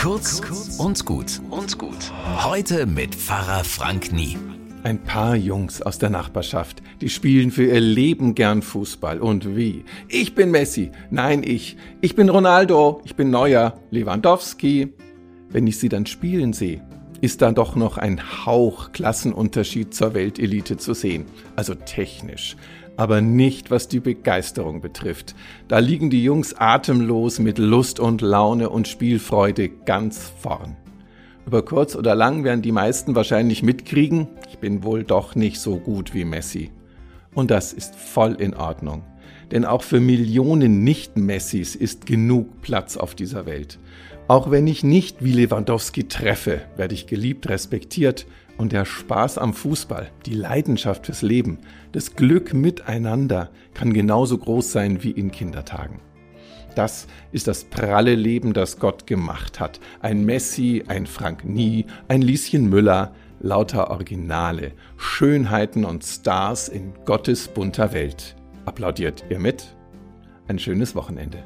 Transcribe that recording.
Kurz und gut und gut. Heute mit Pfarrer Frank Nie. Ein paar Jungs aus der Nachbarschaft, die spielen für ihr Leben gern Fußball. Und wie? Ich bin Messi. Nein, ich. Ich bin Ronaldo. Ich bin Neuer. Lewandowski. Wenn ich sie dann spielen sehe, ist da doch noch ein Hauch Klassenunterschied zur Weltelite zu sehen. Also technisch. Aber nicht, was die Begeisterung betrifft. Da liegen die Jungs atemlos mit Lust und Laune und Spielfreude ganz vorn. Über kurz oder lang werden die meisten wahrscheinlich mitkriegen, ich bin wohl doch nicht so gut wie Messi. Und das ist voll in Ordnung. Denn auch für Millionen Nicht-Messis ist genug Platz auf dieser Welt. Auch wenn ich nicht wie Lewandowski treffe, werde ich geliebt, respektiert und der Spaß am Fußball, die Leidenschaft fürs Leben, das Glück miteinander kann genauso groß sein wie in Kindertagen. Das ist das pralle Leben, das Gott gemacht hat. Ein Messi, ein Frank Nie, ein Lieschen Müller, lauter Originale, Schönheiten und Stars in Gottes bunter Welt. Applaudiert ihr mit? Ein schönes Wochenende.